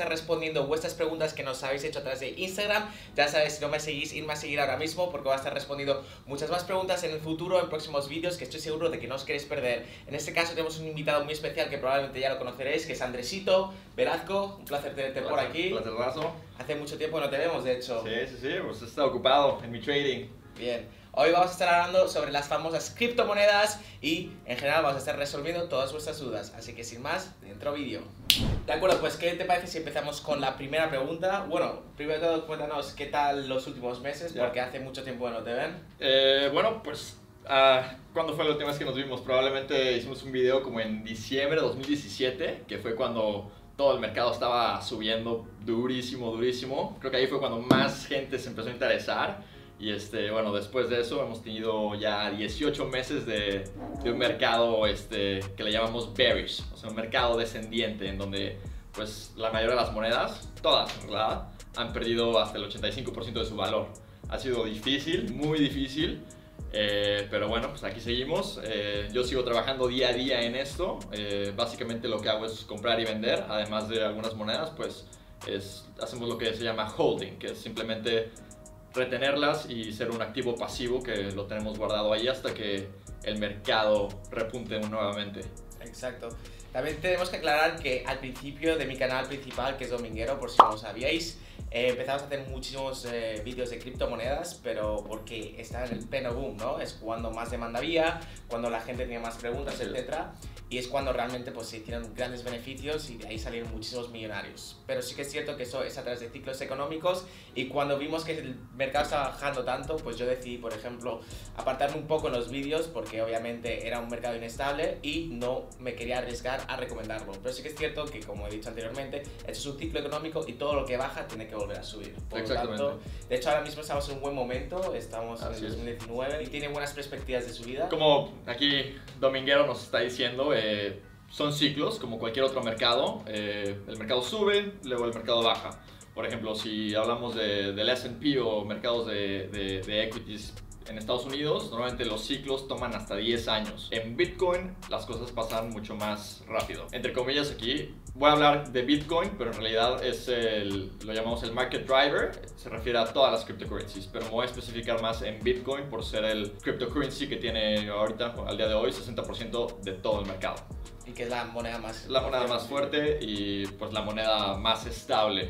Estar respondiendo vuestras preguntas que nos habéis hecho a través de Instagram. Ya sabes, si no me seguís, irme a seguir ahora mismo porque voy a estar respondiendo muchas más preguntas en el futuro, en próximos vídeos que estoy seguro de que no os queréis perder. En este caso tenemos un invitado muy especial que probablemente ya lo conoceréis, que es Andresito Verazco. Un placer tenerte por aquí. Un placer, Hace mucho tiempo que no te vemos, de hecho. Sí, sí, sí, pues estado ocupado en mi trading. Bien. Hoy vamos a estar hablando sobre las famosas criptomonedas y en general vamos a estar resolviendo todas vuestras dudas. Así que sin más, dentro vídeo. De acuerdo, pues ¿qué te parece si empezamos con la primera pregunta? Bueno, primero de todo cuéntanos qué tal los últimos meses, porque hace mucho tiempo que no te ven. Eh, bueno, pues uh, ¿cuándo fue la última vez que nos vimos? Probablemente hicimos un video como en diciembre de 2017, que fue cuando todo el mercado estaba subiendo durísimo, durísimo. Creo que ahí fue cuando más gente se empezó a interesar. Y este, bueno, después de eso hemos tenido ya 18 meses de, de, un mercado este, que le llamamos bearish, o sea, un mercado descendiente en donde pues la mayoría de las monedas, todas en realidad, han perdido hasta el 85% de su valor. Ha sido difícil, muy difícil, eh, pero bueno, pues aquí seguimos. Eh, yo sigo trabajando día a día en esto. Eh, básicamente lo que hago es comprar y vender, además de algunas monedas, pues es, hacemos lo que se llama holding, que es simplemente retenerlas y ser un activo pasivo que lo tenemos guardado ahí hasta que el mercado repunte nuevamente. Exacto. También tenemos que aclarar que al principio de mi canal principal, que es Dominguero, por si no lo sabíais, eh, empezamos a hacer muchísimos eh, vídeos de criptomonedas, pero porque está en el pleno boom, ¿no? Es cuando más demanda había, cuando la gente tenía más preguntas, etcétera y es cuando realmente pues se hicieron grandes beneficios y de ahí salieron muchísimos millonarios. Pero sí que es cierto que eso es a través de ciclos económicos y cuando vimos que el mercado estaba bajando tanto, pues yo decidí, por ejemplo, apartarme un poco en los vídeos porque obviamente era un mercado inestable y no me quería arriesgar a recomendarlo. Pero sí que es cierto que, como he dicho anteriormente, esto es un ciclo económico y todo lo que baja tiene que volver a subir. Por Exactamente. Tanto, de hecho, ahora mismo estamos en un buen momento, estamos en el 2019 y tiene buenas perspectivas de subida. Como aquí Dominguero nos está diciendo, eh, son ciclos como cualquier otro mercado. Eh, el mercado sube, luego el mercado baja. Por ejemplo, si hablamos de, del SP o mercados de, de, de equities en Estados Unidos, normalmente los ciclos toman hasta 10 años. En Bitcoin las cosas pasan mucho más rápido. Entre comillas aquí, voy a hablar de Bitcoin, pero en realidad es el, lo llamamos el market driver, se refiere a todas las cryptocurrencies, pero me voy a especificar más en Bitcoin por ser el cryptocurrency que tiene ahorita, al día de hoy, 60% de todo el mercado. Y que es la moneda más... La moneda más fuerte y pues la moneda más estable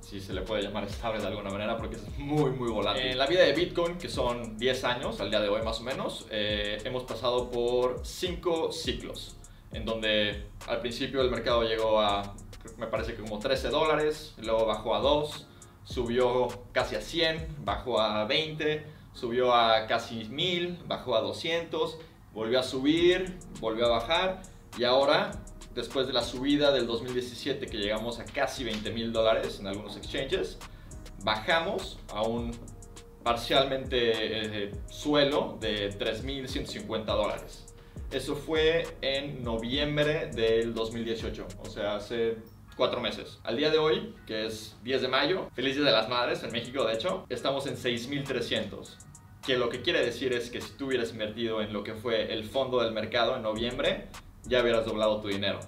si se le puede llamar estable de alguna manera, porque es muy, muy volátil. En la vida de Bitcoin, que son 10 años al día de hoy más o menos, eh, hemos pasado por 5 ciclos, en donde al principio el mercado llegó a, me parece que como 13 dólares, luego bajó a 2, subió casi a 100, bajó a 20, subió a casi 1000, bajó a 200, volvió a subir, volvió a bajar, y ahora después de la subida del 2017 que llegamos a casi 20 mil dólares en algunos exchanges, bajamos a un parcialmente eh, suelo de 3.150 dólares. Eso fue en noviembre del 2018, o sea, hace cuatro meses. Al día de hoy, que es 10 de mayo, feliz Día de las Madres en México, de hecho, estamos en 6.300. Que lo que quiere decir es que si tú hubieras invertido en lo que fue el fondo del mercado en noviembre, ya hubieras doblado tu dinero.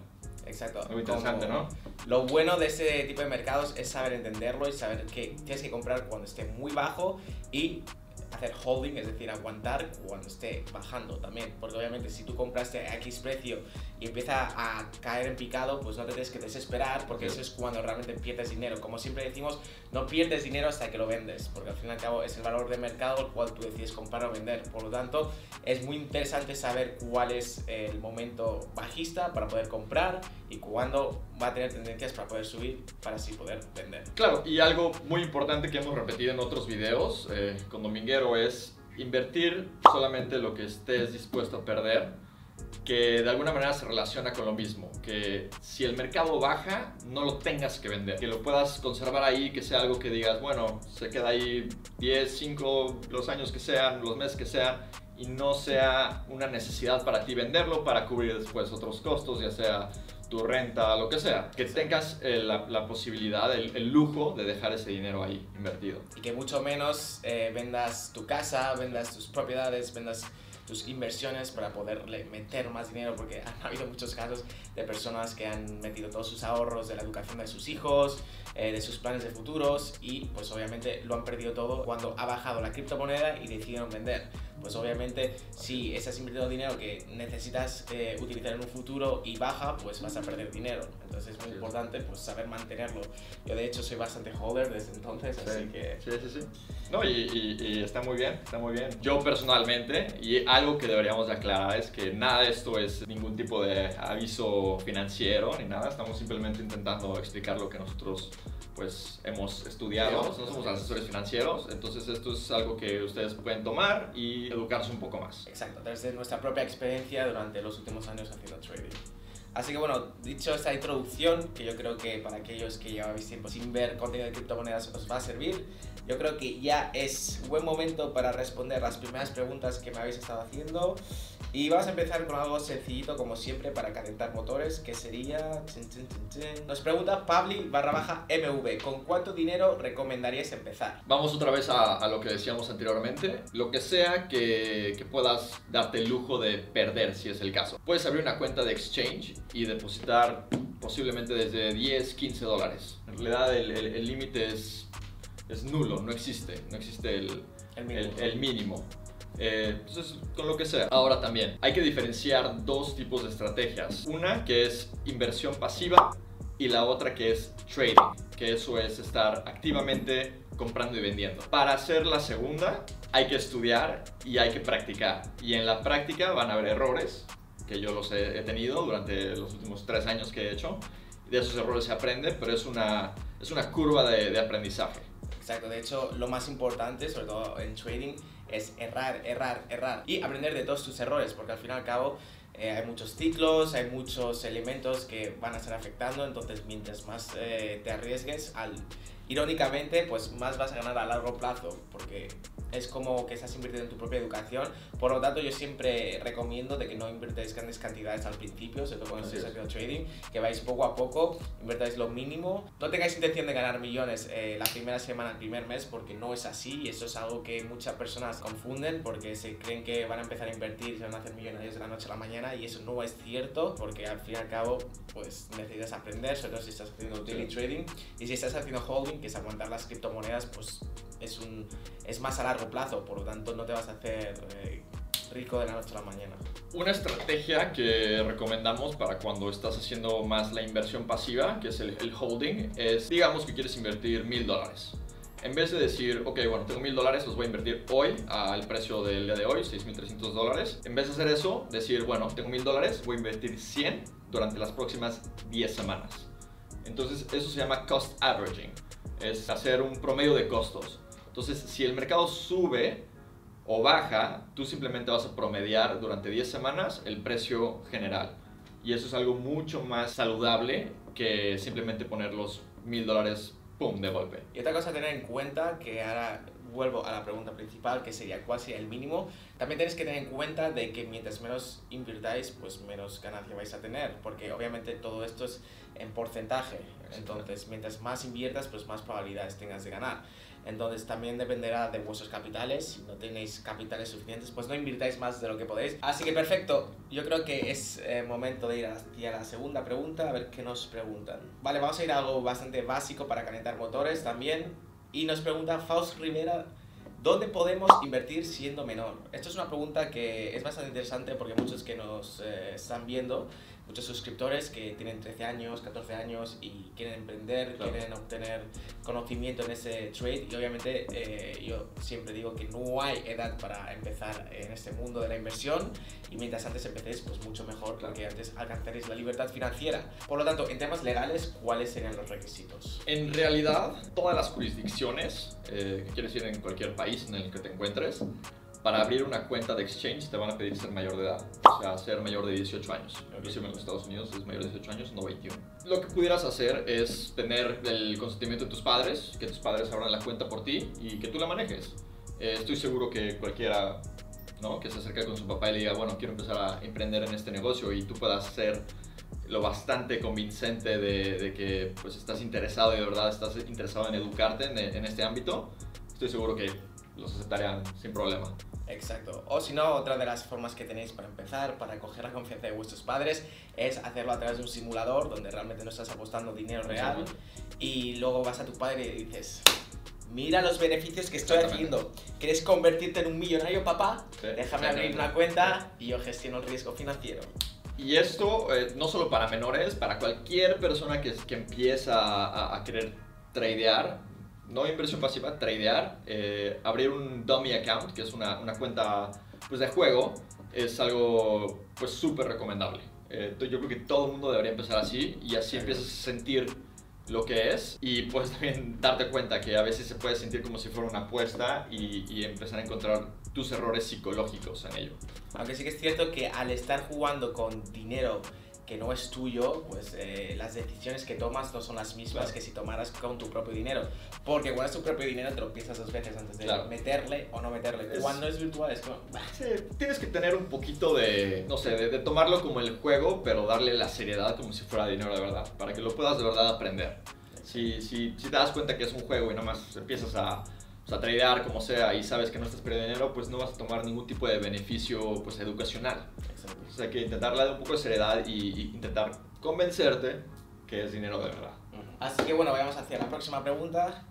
Exacto. Muy interesante, ¿no? Lo bueno de este tipo de mercados es saber entenderlo y saber que tienes que comprar cuando esté muy bajo y hacer holding, es decir, aguantar cuando esté bajando también. Porque obviamente si tú compraste a X precio y empieza a caer en picado, pues no te tienes que desesperar porque eso es cuando realmente pierdes dinero. Como siempre decimos, no pierdes dinero hasta que lo vendes, porque al fin y al cabo es el valor de mercado el cual tú decides comprar o vender. Por lo tanto, es muy interesante saber cuál es el momento bajista para poder comprar y cuándo va a tener tendencias para poder subir para así poder vender. Claro, y algo muy importante que hemos repetido en otros videos eh, con Dominguero es invertir solamente lo que estés dispuesto a perder que de alguna manera se relaciona con lo mismo, que si el mercado baja, no lo tengas que vender, que lo puedas conservar ahí, que sea algo que digas, bueno, se queda ahí 10, 5, los años que sean, los meses que sean, y no sea una necesidad para ti venderlo para cubrir después otros costos, ya sea tu renta, lo que sea, que tengas eh, la, posibilidad, el, lujo de dejar ese dinero ahí invertido. Y que mucho menos eh, vendas tu casa, vendas tus propiedades, vendas tus inversiones para poderle meter más dinero, porque han habido muchos casos de personas que han metido todos sus ahorros de la educación de sus hijos, eh, de sus planes de futuros y pues obviamente lo han perdido todo cuando ha bajado la criptomoneda y decidieron vender. Pues obviamente si estás invirtiendo dinero que necesitas eh, utilizar en un futuro y baja, pues vas a perder dinero. Entonces es muy importante pues saber mantenerlo. Yo de hecho soy bastante holder desde entonces, así que... Sí, sí, sí. No, y, y, está muy bien, está muy bien. Yo personalmente, y algo que deberíamos aclarar es que nada de esto es ningún tipo de aviso financiero ni nada, estamos simplemente intentando explicar lo que nosotros pues hemos estudiado, no somos asesores financieros, entonces esto es algo que ustedes pueden tomar y educarse un poco más. Exacto, desde nuestra propia experiencia durante los últimos años haciendo trading. Así que bueno, dicho esta introducción, que yo creo que para aquellos que lleváis tiempo sin ver contenido de criptomonedas os va a servir, yo creo que ya es buen momento para responder las primeras preguntas que me habéis estado haciendo. Y vamos a empezar con algo sencillito, como siempre, para calentar motores, que sería... Nos pregunta Pabli barra baja MV, ¿con cuánto dinero recomendaríais empezar? Vamos otra vez a, lo que decíamos anteriormente. Lo que sea que, que, puedas darte el lujo de perder, si es el caso. Puedes abrir una cuenta de exchange y depositar posiblemente desde 10, 15 dólares. En realidad el límite es, es nulo, no existe. No existe el, el mínimo. Eh, entonces, con lo que sea. Ahora también, hay que diferenciar dos tipos de estrategias. Una que es inversión pasiva y la otra que es trading, que eso es estar activamente comprando y vendiendo. Para hacer la segunda hay que estudiar y hay que practicar. Y en la práctica van a haber errores, que yo los he, tenido durante los últimos tres años que he hecho. De esos errores se aprende, pero es una, es una curva de, de aprendizaje. Exacto, de hecho lo más importante, sobre todo en trading, es errar, errar, errar y aprender de todos tus errores, porque al fin y al cabo eh, hay muchos ciclos, hay muchos elementos que van a estar afectando, entonces mientras más eh, te arriesgues, al, irónicamente, pues más vas a ganar a largo plazo, porque es como que estás invirtiendo en tu propia educación. Por lo tanto, yo siempre recomiendo de que no invirtáis grandes cantidades al principio, sobre todo cuando estáis haciendo trading, que vais poco a poco, invertáis lo mínimo. No tengáis intención de ganar millones eh, la primera semana, el primer mes, porque no es así y eso es algo que muchas personas confunden porque se creen que van a empezar a invertir y se van a hacer millonarios de la noche a la mañana y eso no es cierto porque al fin y al cabo pues necesitas aprender, sobre todo si estás haciendo daily trading y si estás haciendo holding, que es aguantar las criptomonedas, pues es, un, es más a largo plazo, por lo tanto no te vas a hacer eh, rico de la noche a la mañana. Una estrategia que recomendamos para cuando estás haciendo más la inversión pasiva, que es el, el holding, es digamos que quieres invertir mil dólares. En vez de decir, ok, bueno, tengo mil dólares, los voy a invertir hoy al precio del día de hoy, 6.300 dólares. En vez de hacer eso, decir, bueno, tengo mil dólares, voy a invertir 100 durante las próximas 10 semanas. Entonces, eso se llama cost averaging. Es hacer un promedio de costos. Entonces, si el mercado sube o baja, tú simplemente vas a promediar durante 10 semanas el precio general. Y eso es algo mucho más saludable que simplemente poner los mil dólares, de golpe. Y otra cosa a tener en cuenta, que ahora vuelvo a la pregunta principal, que sería cuál sería el mínimo. También tenéis que tener en cuenta de que mientras menos invirtáis, pues menos ganancia vais a tener, porque obviamente todo esto es en porcentaje. Entonces, mientras más inviertas, pues más probabilidades tengas de ganar. Entonces también dependerá de vuestros capitales. Si no tenéis capitales suficientes, pues no invirtáis más de lo que podéis. Así que perfecto. Yo creo que es eh, momento de ir hacia la segunda pregunta, a ver qué nos preguntan. Vale, vamos a ir a algo bastante básico para calentar motores también. Y nos pregunta Faust Rivera ¿Dónde podemos invertir siendo menor? Esto es una pregunta que es bastante interesante porque muchos que nos eh, están viendo muchos suscriptores que tienen 13 años, 14 años y quieren emprender, quieren obtener conocimiento en ese trade y obviamente eh, yo siempre digo que no hay edad para empezar en este mundo de la inversión y mientras antes empecéis pues mucho mejor porque antes alcanzaréis la libertad financiera. Por lo tanto, en temas legales, ¿cuáles serían los requisitos? En realidad, todas las jurisdicciones, eh, que quieres decir en cualquier país en el que te encuentres, para abrir una cuenta de exchange te van a pedir ser mayor de edad, o sea, ser mayor de 18 años. Inclusive en los Estados Unidos es mayor de 18 años, no 21. Lo que pudieras hacer es tener el consentimiento de tus padres, que tus padres abran la cuenta por ti y que tú la manejes. Eh, estoy seguro que cualquiera ¿no? que se acerque con su papá y le diga, bueno, quiero empezar a emprender en este negocio y tú puedas ser lo bastante convincente de, que pues, estás interesado y de verdad estás interesado en educarte en, en este ámbito, estoy seguro que los aceptarían sin problema. Exacto. O si no, otra de las formas que tenéis para empezar, para coger la confianza de vuestros padres, es hacerlo a través de un simulador donde realmente no estás apostando dinero real y luego vas a tu padre y dices, mira los beneficios que estoy haciendo. ¿Quieres convertirte en un millonario, papá? Déjame abrir una cuenta y yo gestiono el riesgo financiero. Y esto eh, no solo para menores, para cualquier persona que, que empieza a, a querer tradear, no inversión pasiva, tradear, eh, abrir un dummy account, que es una, una cuenta pues, de juego, es algo pues súper recomendable. Eh, yo creo que todo el mundo debería empezar así y así empiezas a sentir lo que es y puedes también darte cuenta que a veces se puede sentir como si fuera una apuesta y, y empezar a encontrar tus errores psicológicos en ello. Aunque sí que es cierto que al estar jugando con dinero que no es tuyo, pues eh, las decisiones que tomas no son las mismas que si tomaras con tu propio dinero. Porque cuando es tu propio dinero te lo piensas dos veces antes de meterle o no meterle. Cuando es virtual es como... Sí, tienes que tener un poquito de, no sé, de, tomarlo como el juego, pero darle la seriedad como si fuera dinero de verdad, para que lo puedas de verdad aprender. Si, si, si te das cuenta que es un juego y nomás empiezas a o sea, tradear como sea y sabes que no estás perdiendo dinero, pues no vas a tomar ningún tipo de beneficio pues, educacional. O sea, que intentar darle un poco de seriedad y, intentar convencerte que es dinero de verdad. Así que bueno, vayamos hacia la próxima pregunta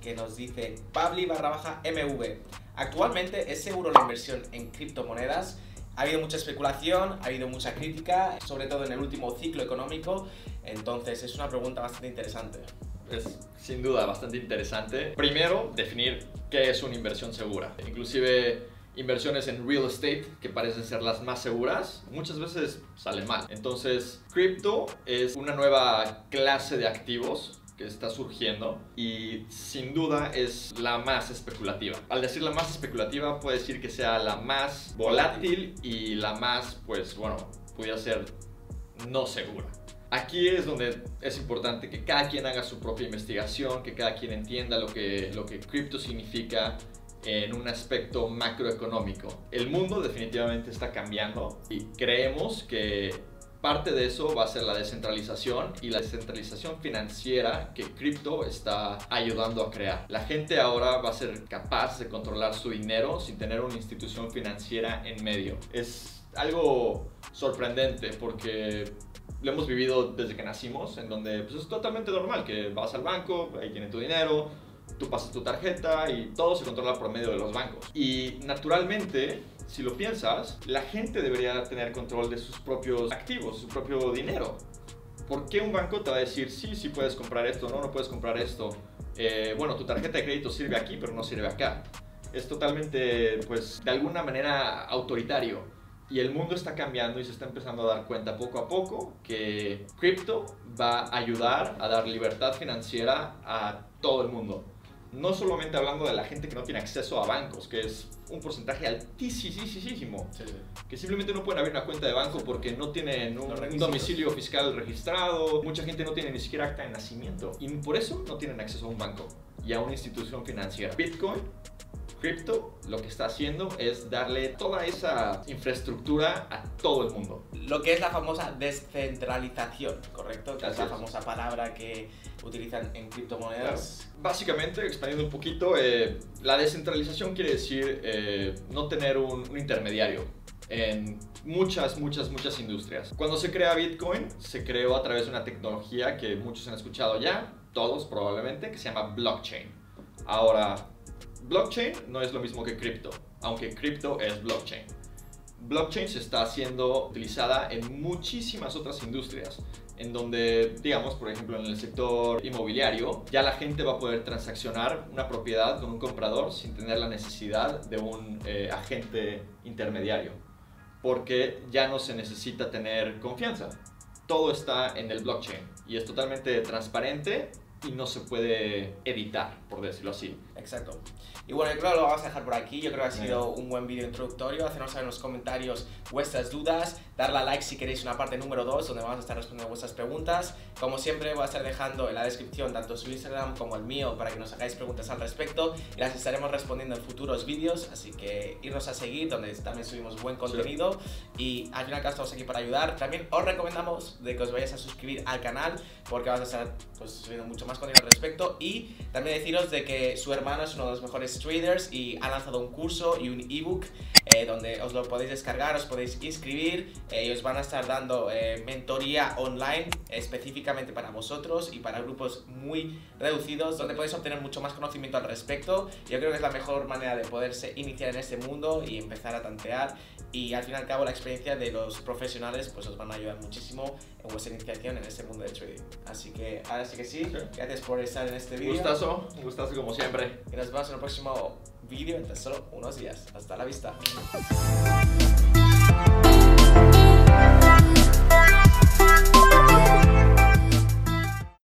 que nos dice Pabli barra baja MV. Actualmente es seguro la inversión en criptomonedas. Ha habido mucha especulación, ha habido mucha crítica, sobre todo en el último ciclo económico. Entonces es una pregunta bastante interesante es sin duda bastante interesante. Primero, definir qué es una inversión segura. Inclusive inversiones en real estate, que parecen ser las más seguras, muchas veces salen mal. Entonces, cripto es una nueva clase de activos que está surgiendo y sin duda es la más especulativa. Al decir la más especulativa puede decir que sea la más volátil y la más, pues bueno, pudiera ser no segura. Aquí es donde es importante que cada quien haga su propia investigación, que cada quien entienda lo que, lo que cripto significa en un aspecto macroeconómico. El mundo definitivamente está cambiando y creemos que parte de eso va a ser la descentralización y la descentralización financiera que cripto está ayudando a crear. La gente ahora va a ser capaz de controlar su dinero sin tener una institución financiera en medio. Es algo sorprendente porque lo hemos vivido desde que nacimos, en donde pues, es totalmente normal que vas al banco, ahí tienen tu dinero, tú pasas tu tarjeta y todo se controla por medio de los bancos. Y naturalmente, si lo piensas, la gente debería tener control de sus propios activos, su propio dinero. ¿Por qué un banco te va a decir, sí, sí puedes comprar esto, no, no puedes comprar esto? Eh, bueno, tu tarjeta de crédito sirve aquí, pero no sirve acá. Es totalmente, pues, de alguna manera autoritario. Y el mundo está cambiando y se está empezando a dar cuenta poco a poco que cripto va a ayudar a dar libertad financiera a todo el mundo. No solamente hablando de la gente que no tiene acceso a bancos, que es un porcentaje altísimo, que simplemente no pueden abrir una cuenta de banco porque no tienen un, un, domicilio fiscal registrado, mucha gente no tiene ni siquiera acta de nacimiento y por eso no tienen acceso a un banco y a una institución financiera. Bitcoin Crypto lo que está haciendo es darle toda esa infraestructura a todo el mundo. Lo que es la famosa descentralización, ¿correcto? Que es la famosa palabra que utilizan en criptomonedas. Básicamente, expandiendo un poquito, eh, la descentralización quiere decir eh, no tener un, un intermediario en muchas, muchas, muchas industrias. Cuando se crea Bitcoin, se creó a través de una tecnología que muchos han escuchado ya, todos probablemente, que se llama blockchain. Ahora, blockchain no es lo mismo que cripto, aunque cripto es blockchain. Blockchain se está haciendo utilizada en muchísimas otras industrias, en donde, digamos, por ejemplo, en el sector inmobiliario, ya la gente va a poder transaccionar una propiedad con un comprador sin tener la necesidad de un eh, agente intermediario, porque ya no se necesita tener confianza. Todo está en el blockchain y es totalmente transparente y no se puede editar, por decirlo así. Exacto. Y bueno, yo creo que lo vamos a dejar por aquí. Yo creo que ha sido un buen vídeo introductorio. Hacernos saber en los comentarios vuestras dudas. Darle a like si queréis una parte número 2 donde vamos a estar respondiendo vuestras preguntas. Como siempre, voy a estar dejando en la descripción tanto su Instagram como el mío para que nos hagáis preguntas al respecto. Y las estaremos respondiendo en futuros vídeos. Así que irnos a seguir donde también subimos buen contenido. Y al final estamos aquí para ayudar. También os recomendamos de que os vayáis a suscribir al canal porque vamos a estar pues, subiendo mucho más contenido al respecto. Y también deciros de que su hermano es uno de los mejores traders y ha lanzado un curso y un ebook eh, donde os lo podéis descargar, os podéis inscribir eh, y os van a estar dando eh, mentoría online específicamente para vosotros y para grupos muy reducidos donde podéis obtener mucho más conocimiento al respecto. Yo creo que es la mejor manera de poderse iniciar en este mundo y empezar a tantear y al fin y al cabo la experiencia de los profesionales pues os van a ayudar muchísimo en vuestra iniciación en este mundo de trading. Así que ahora sí que sí, sí. gracias por estar en este vídeo. Gustazo, gustazo como siempre. Y nos vemos en el próximo vídeo en tan solo unos días. Hasta la vista.